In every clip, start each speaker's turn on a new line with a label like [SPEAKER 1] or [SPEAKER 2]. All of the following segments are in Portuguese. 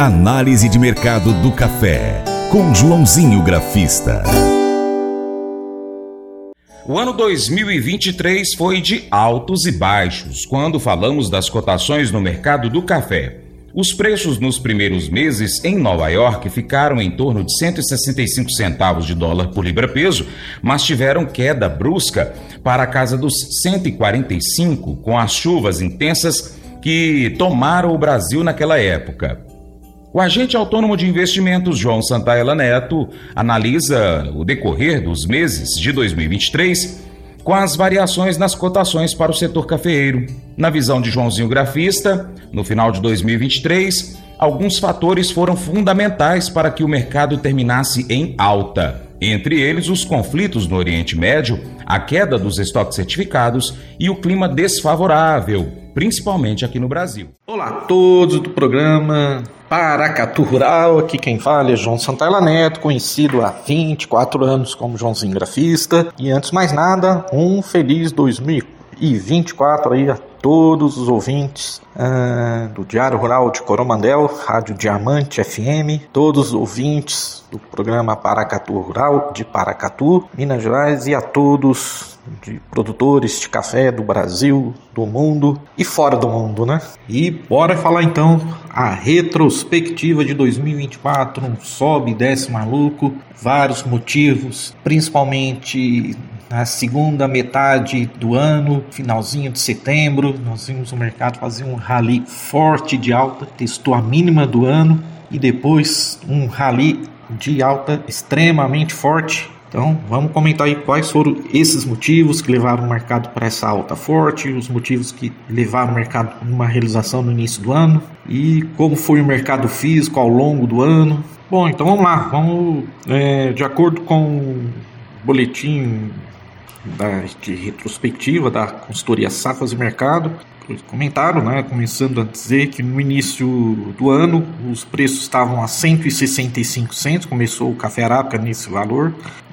[SPEAKER 1] Análise de mercado do café, com Joãozinho Grafista.
[SPEAKER 2] O ano 2023 foi de altos e baixos quando falamos das cotações no mercado do café. Os preços nos primeiros meses em Nova York ficaram em torno de 165 centavos de dólar por libra-peso, mas tiveram queda brusca para a casa dos 145 com as chuvas intensas que tomaram o Brasil naquela época. O agente autônomo de investimentos João Santaella Neto analisa o decorrer dos meses de 2023 com as variações nas cotações para o setor cafeeiro. Na visão de Joãozinho Grafista, no final de 2023, alguns fatores foram fundamentais para que o mercado terminasse em alta. Entre eles, os conflitos no Oriente Médio, a queda dos estoques certificados e o clima desfavorável, principalmente aqui no Brasil.
[SPEAKER 3] Olá a todos do programa Paracatu Rural, aqui quem fala é João Santana Neto, conhecido há 24 anos como Joãozinho Grafista. E antes de mais nada, um feliz 2024 aí a todos os ouvintes uh, do Diário Rural de Coromandel, Rádio Diamante FM, todos os ouvintes do programa Paracatu Rural de Paracatu, Minas Gerais e a todos de produtores de café do Brasil, do mundo e fora do mundo, né? E bora falar então a retrospectiva de 2024, um sobe e desce maluco, vários motivos, principalmente na segunda metade do ano, finalzinho de setembro, nós vimos o mercado fazer um rally forte de alta, testou a mínima do ano e depois um rally de alta extremamente forte então, vamos comentar aí quais foram esses motivos que levaram o mercado para essa alta forte, os motivos que levaram o mercado a uma realização no início do ano e como foi o mercado físico ao longo do ano. Bom, então vamos lá, vamos é, de acordo com o boletim da, de retrospectiva da consultoria Safas e Mercado, comentaram, né, começando a dizer que no início do ano os preços estavam a 165 centos, começou o café arábica nesse valor,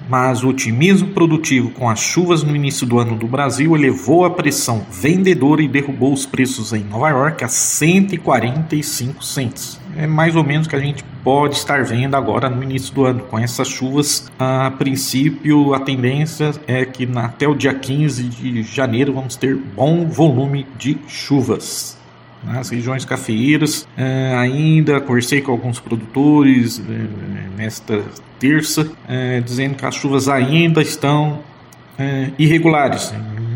[SPEAKER 3] mas o otimismo produtivo com as chuvas no início do ano do Brasil elevou a pressão vendedora e derrubou os preços em Nova York a 145 centos. É mais ou menos o que a gente pode estar vendo agora no início do ano. Com essas chuvas, a princípio, a tendência é que até o dia 15 de janeiro vamos ter bom volume de chuvas nas regiões cafeeiras. É, ainda conversei com alguns produtores é, nesta terça, é, dizendo que as chuvas ainda estão irregulares.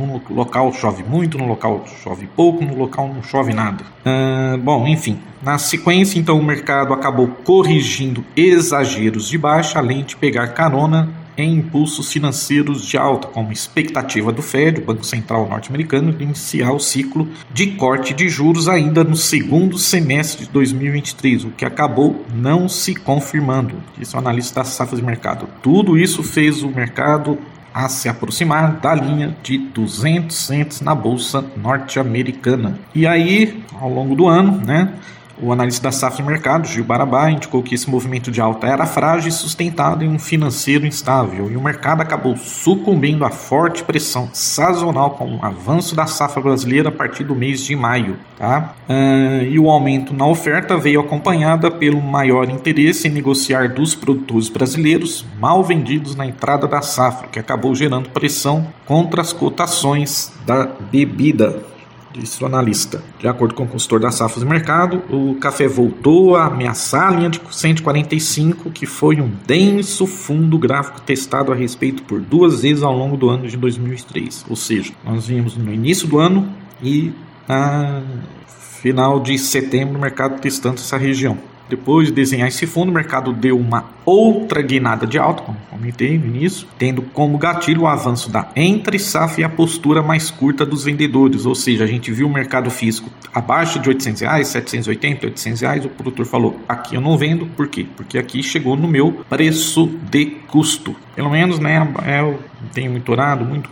[SPEAKER 3] No local chove muito, no local chove pouco, no local não chove nada. É, bom, enfim, na sequência, então, o mercado acabou corrigindo exageros de baixa, além de pegar carona em impulsos financeiros de alta, como expectativa do Fed, o Banco Central norte-americano, de iniciar o ciclo de corte de juros ainda no segundo semestre de 2023, o que acabou não se confirmando, disse o analista da safra de mercado. Tudo isso fez o mercado a se aproximar da linha de 200 centos na bolsa norte-americana. E aí, ao longo do ano, né, o analista da safra de mercado, Gil Barabá, indicou que esse movimento de alta era frágil e sustentado em um financeiro instável, e o mercado acabou sucumbindo à forte pressão sazonal com o avanço da safra brasileira a partir do mês de maio. Tá? Uh, e o aumento na oferta veio acompanhada pelo maior interesse em negociar dos produtores brasileiros mal vendidos na entrada da safra, que acabou gerando pressão contra as cotações da bebida disse o analista. De acordo com o consultor da Safras Mercado, o café voltou a ameaçar a linha de 145, que foi um denso fundo gráfico testado a respeito por duas vezes ao longo do ano de 2003. Ou seja, nós vimos no início do ano e na final de setembro o mercado testando essa região. Depois de desenhar esse fundo, o mercado deu uma outra guinada de alta, como comentei no início, tendo como gatilho o avanço da entre safra e a postura mais curta dos vendedores, ou seja, a gente viu o mercado físico abaixo de 800 reais, 780, 800 reais, o produtor falou, aqui eu não vendo, por quê? Porque aqui chegou no meu preço de custo. Pelo menos, né, é, eu tenho monitorado muito,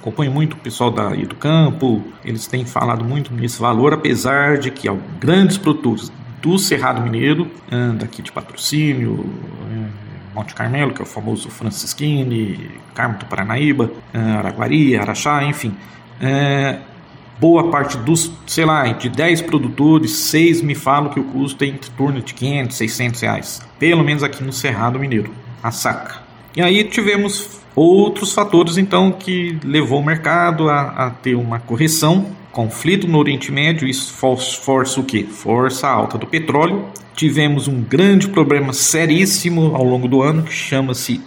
[SPEAKER 3] acompanho muito o pessoal da do campo, eles têm falado muito nesse valor, apesar de que grandes produtores do Cerrado Mineiro, daqui de patrocínio, Monte Carmelo, que é o famoso Francisquini, Carmo do Paranaíba, Araguari, Araxá, enfim. É, boa parte dos, sei lá, de 10 produtores, 6 me falam que o custo é em torno de 500, 600 reais. Pelo menos aqui no Cerrado Mineiro, a saca. E aí tivemos outros fatores então que levou o mercado a, a ter uma correção. Conflito no Oriente Médio, isso força o que? Força alta do petróleo. Tivemos um grande problema seríssimo ao longo do ano que chama-se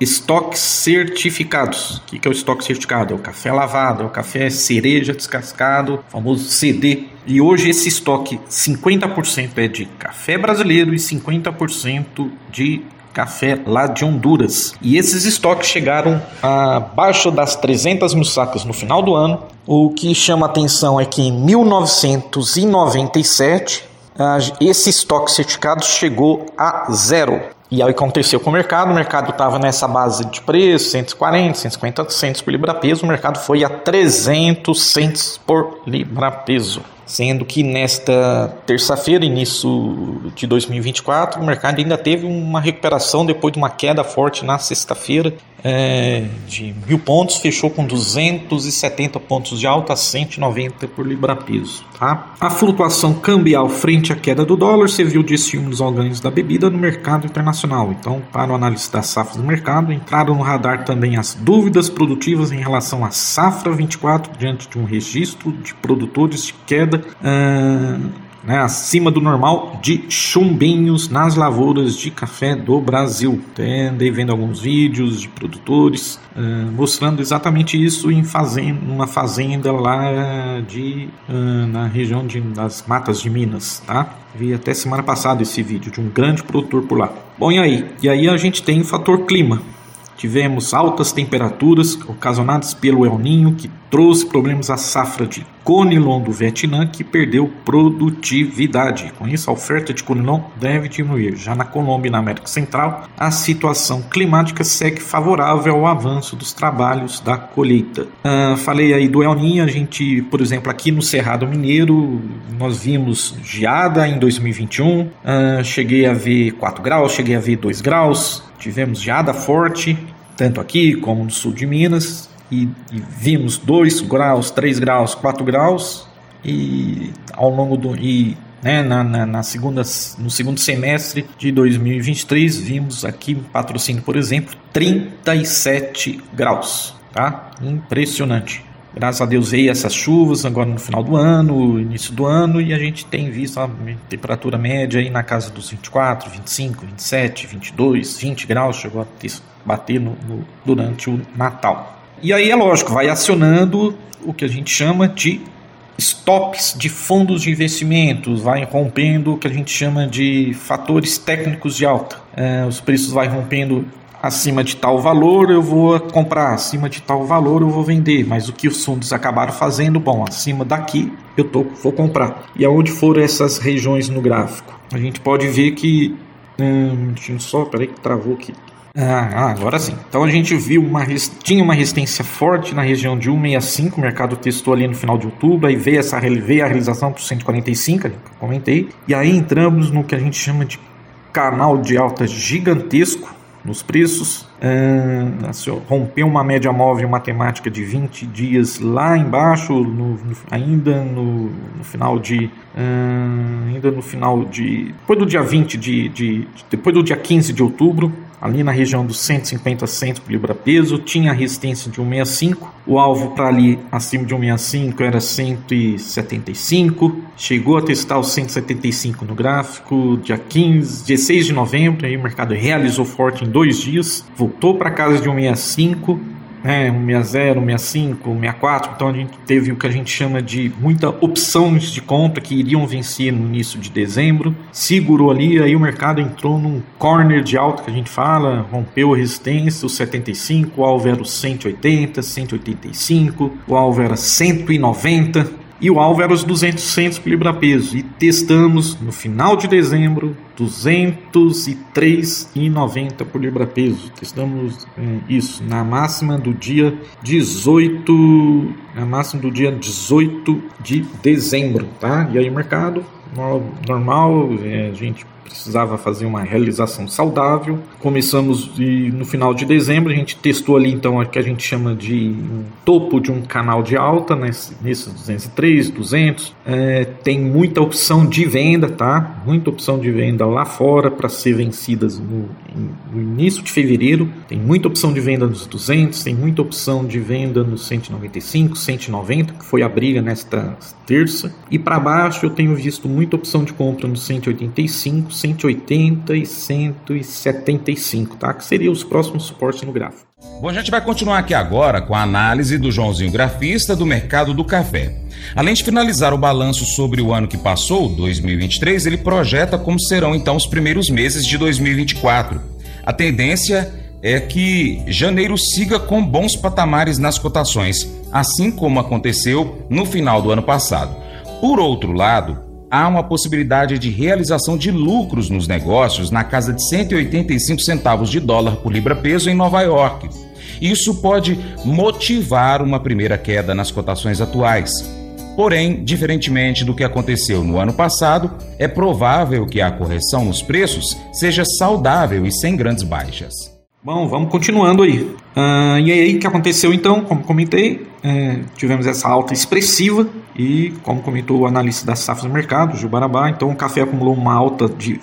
[SPEAKER 3] estoques certificados. O que é o estoque certificado? É o café lavado, é o café cereja descascado, famoso CD. E hoje esse estoque 50% é de café brasileiro e 50% de café lá de Honduras. E esses estoques chegaram abaixo das 300 mil sacas no final do ano. O que chama atenção é que em 1997 esse estoque certificado chegou a zero. E aí aconteceu com o mercado, o mercado estava nessa base de preço, 140, 150 centos por libra peso, o mercado foi a 300 centos por libra peso sendo que nesta terça-feira, início de 2024, o mercado ainda teve uma recuperação depois de uma queda forte na sexta-feira é, de mil pontos, fechou com 270 pontos de alta, 190 por libra-peso. Tá? A flutuação cambial frente à queda do dólar serviu de estímulos aos ganhos da bebida no mercado internacional. Então, para o análise das safras do mercado, entraram no radar também as dúvidas produtivas em relação à safra 24 diante de um registro de produtores de queda uh, né, acima do normal de chumbinhos nas lavouras de café do Brasil. Até andei vendo alguns vídeos de produtores uh, mostrando exatamente isso em fazenda, uma fazenda lá de, uh, na região de, das matas de Minas. Tá? Vi até semana passada esse vídeo de um grande produtor por lá. Bom, e aí? E aí a gente tem o fator clima. Tivemos altas temperaturas ocasionadas pelo El Ninho, que trouxe problemas à safra de conilon do Vietnã, que perdeu produtividade. Com isso, a oferta de conilon deve diminuir. Já na Colômbia e na América Central, a situação climática segue favorável ao avanço dos trabalhos da colheita. Uh, falei aí do El Ninho, a gente, por exemplo, aqui no Cerrado Mineiro, nós vimos geada em 2021, uh, ah, cheguei a ver 4 graus, cheguei a ver 2 graus, Tivemos geada forte, tanto aqui como no sul de Minas, e, e vimos 2 graus, 3 graus, 4 graus, e ao longo do. E, né, na, na, na, segunda, no segundo semestre de 2023, vimos aqui em patrocínio, por exemplo, 37 graus. Tá? Impressionante. Graças a Deus veio essas chuvas agora no final do ano, início do ano, e a gente tem visto a temperatura média aí na casa dos 24, 25, 27, 22, 20 graus, chegou a ter, bater no, no, durante o Natal. E aí é lógico, vai acionando o que a gente chama de stops de fundos de investimentos, vai rompendo o que a gente chama de fatores técnicos de alta. É, os preços vai rompendo acima de tal valor eu vou comprar, acima de tal valor eu vou vender, mas o que os fundos acabaram fazendo, bom, acima daqui eu tô, vou comprar. E aonde foram essas regiões no gráfico? A gente pode ver que. Hum, só, peraí que travou aqui. Ah, ah, agora sim. Então a gente viu uma tinha uma resistência forte na região de 165, o mercado testou ali no final de outubro, aí veio essa veio a realização para 145, que eu comentei, e aí entramos no que a gente chama de canal de alta gigantesco, nos preços. É, rompeu uma média móvel matemática de 20 dias lá embaixo, no, no, ainda no, no, final de. Uh, ainda no final de. Depois do dia 20 de, de. Depois do dia 15 de outubro, ali na região dos 150 centos por libra peso, tinha a resistência de 165, o alvo para ali acima de 165 era 175, chegou a testar os 175 no gráfico, dia 15, 16 de novembro, aí o mercado realizou forte em dois dias, voltou para casa de 165, né, 160, 165, 164. Então a gente teve o que a gente chama de muita opções de compra que iriam vencer no início de dezembro. Segurou ali, aí o mercado entrou num corner de alta que a gente fala, rompeu a resistência, o 75, o alvo era o 180, 185, o alvo era 190 e o alvo era os 200 centos por libra peso. E testamos no final de dezembro 203,90 por libra peso. Testamos é, isso na máxima do dia 18, na máxima do dia 18 de dezembro, tá? E aí o mercado normal, é, a gente precisava fazer uma realização saudável. Começamos e no final de dezembro a gente testou ali então o que a gente chama de um topo de um canal de alta nesse, nesses 203, 200. É, tem muita opção de venda, tá? Muita opção de venda lá fora para ser vencidas no, no, início de fevereiro. Tem muita opção de venda nos 200, tem muita opção de venda nos 195, 190, que foi a briga nesta terça. E para baixo eu tenho visto muita opção de compra nos 185, 180 e 175, tá? Que seriam os próximos suportes no gráfico.
[SPEAKER 2] Bom, a gente vai continuar aqui agora com a análise do Joãozinho Grafista do mercado do café. Além de finalizar o balanço sobre o ano que passou, 2023, ele projeta como serão então os primeiros meses de 2024. A tendência é que janeiro siga com bons patamares nas cotações, assim como aconteceu no final do ano passado. Por outro lado, há uma possibilidade de realização de lucros nos negócios na casa de 185 centavos de dólar por libra-peso em Nova York. Isso pode motivar uma primeira queda nas cotações atuais. Porém, diferentemente do que aconteceu no ano passado, é provável que a correção nos preços seja saudável e sem grandes baixas.
[SPEAKER 3] Bom, vamos continuando aí. Uh, e aí, o que aconteceu então? Como comentei, é, tivemos essa alta expressiva e, como comentou o analista das safras do mercado, Gil Barabá, então o café acumulou uma alta de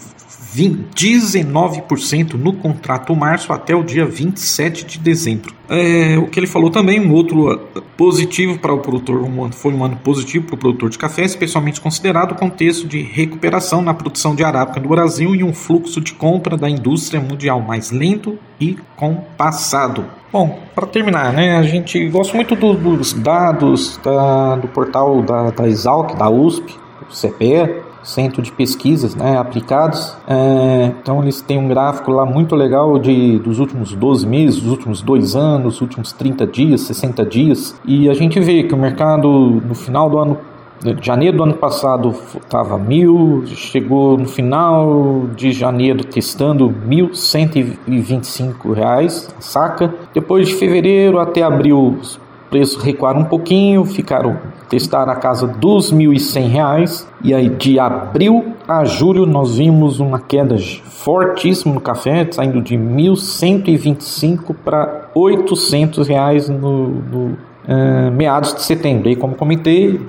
[SPEAKER 3] 19% no contrato março até o dia 27 de dezembro. É, o que ele falou também, um outro positivo para o produtor, um, foi um ano positivo para o produtor de café, especialmente considerado o contexto de recuperação na produção de arábica no Brasil e um fluxo de compra da indústria mundial mais lento e compassado. Bom, para terminar, né, a gente gosta muito do, dos dados da, do portal da, da Exalc, da USP, do CPE, Centro de Pesquisas né, Aplicados. É, então eles têm um gráfico lá muito legal de, dos últimos 12 meses, dos últimos dois anos, últimos 30 dias, 60 dias. E a gente vê que o mercado no final do ano de janeiro do ano passado estava mil, chegou no final de janeiro testando 1.125 reais saca. Depois de fevereiro até abril os preços recuaram um pouquinho, ficaram testar a casa dos R$ 1.100 e aí de abril a julho nós vimos uma queda fortíssima no café, saindo de 1.125 para 800 reais no, no uh, meados de setembro. E como comentei,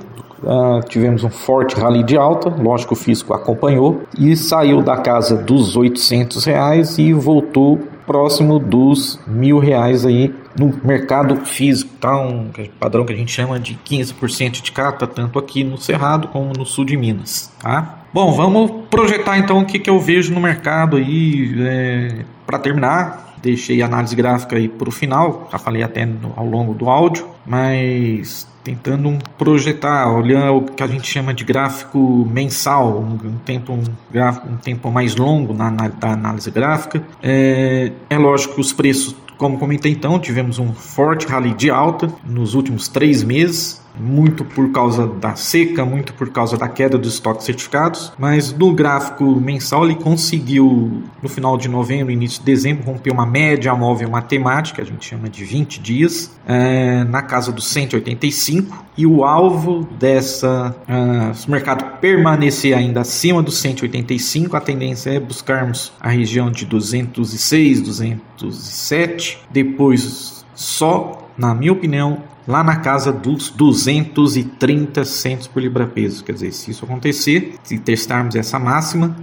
[SPEAKER 3] Uh, tivemos um forte rally de alta, lógico o fisco acompanhou e saiu da casa dos 800 reais e voltou próximo dos mil reais aí no mercado físico, tá? Um padrão que a gente chama de 15% de cata, tanto aqui no Cerrado como no sul de Minas, tá? Bom, vamos projetar então o que, que eu vejo no mercado aí é, para terminar. Deixei a análise gráfica aí para o final, já falei até no, ao longo do áudio, mas tentando projetar, olhando o que a gente chama de gráfico mensal, um, um tempo, um, gráfico, um tempo mais longo na, na da análise gráfica. É, é lógico que os preços, como comentei então, tivemos um forte rally de alta nos últimos três meses, muito por causa da seca, muito por causa da queda dos estoques certificados, mas no gráfico mensal ele conseguiu, no final de novembro, início de dezembro, romper uma média móvel matemática, a gente chama de 20 dias, é, na casa dos 185, e o alvo dessa, uh, se o mercado permanecer ainda acima dos 185, a tendência é buscarmos a região de 206, 207, depois só, na minha opinião, lá na casa dos 230 centos por libra-peso. Quer dizer, se isso acontecer, se testarmos essa máxima,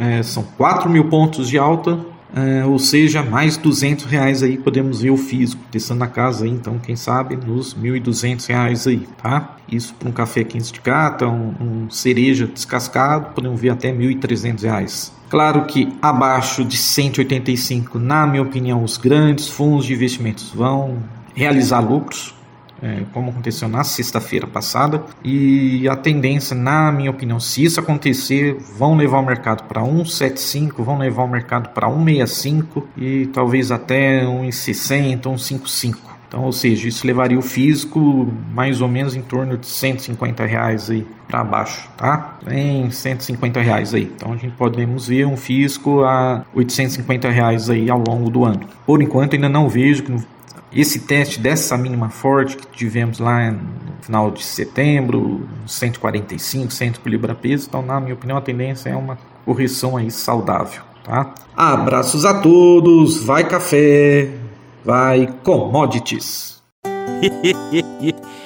[SPEAKER 3] é, são 4 mil pontos de alta, é, ou seja, mais 200 reais aí podemos ver o físico, testando na casa aí, então quem sabe nos 1.200 reais aí, tá? Isso para um café 15 de cata, um, um cereja descascado, podemos ver até 1.300 reais. Claro que abaixo de 185, na minha opinião, os grandes fundos de investimentos vão realizar lucros, é, como aconteceu na sexta-feira passada. E a tendência, na minha opinião, se isso acontecer, vão levar o mercado para 1,75, vão levar o mercado para 1,65 e talvez até 1,60, 1,55. Então, ou seja, isso levaria o físico mais ou menos em torno de 150 reais aí para baixo, tá? Em 150 reais aí. Então a gente podemos ver um físico a 850 reais aí ao longo do ano. Por enquanto ainda não vejo esse teste dessa mínima forte que tivemos lá no final de setembro, 145, 100 por libra-peso, então na minha opinião a tendência é uma correção aí saudável, tá? Abraços a todos, vai café, vai commodities.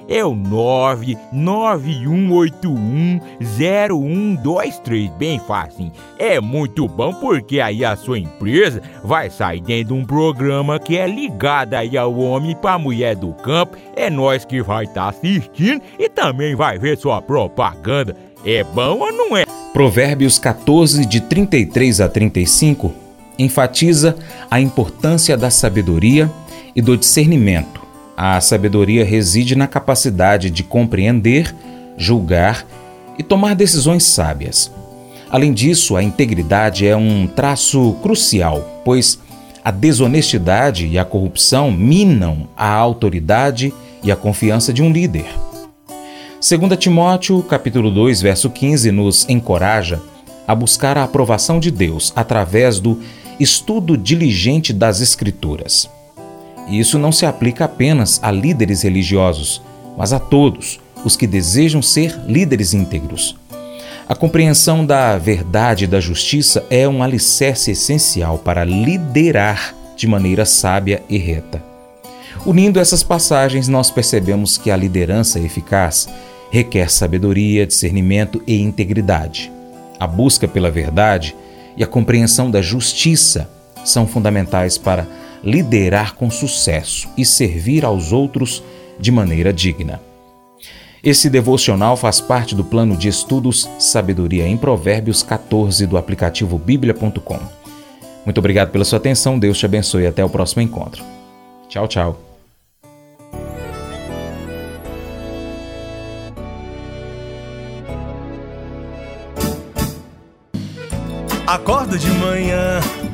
[SPEAKER 4] é o 991810123. Bem fácil. É muito bom porque aí a sua empresa vai sair dentro de um programa que é ligado aí ao homem para mulher do campo. É nós que vai estar tá assistindo e também vai ver sua propaganda. É bom ou não é?
[SPEAKER 2] Provérbios 14, de 33 a 35 enfatiza a importância da sabedoria e do discernimento. A sabedoria reside na capacidade de compreender, julgar e tomar decisões sábias. Além disso, a integridade é um traço crucial, pois a desonestidade e a corrupção minam a autoridade e a confiança de um líder. 2 Timóteo, capítulo 2, verso 15, nos encoraja a buscar a aprovação de Deus através do estudo diligente das Escrituras. Isso não se aplica apenas a líderes religiosos, mas a todos os que desejam ser líderes íntegros. A compreensão da verdade e da justiça é um alicerce essencial para liderar de maneira sábia e reta. Unindo essas passagens, nós percebemos que a liderança eficaz requer sabedoria, discernimento e integridade. A busca pela verdade e a compreensão da justiça são fundamentais para liderar com sucesso e servir aos outros de maneira digna. Esse devocional faz parte do plano de estudos Sabedoria em Provérbios 14 do aplicativo bíblia.com. Muito obrigado pela sua atenção, Deus te abençoe e até o próximo encontro. Tchau, tchau.
[SPEAKER 5] Acordo de manhã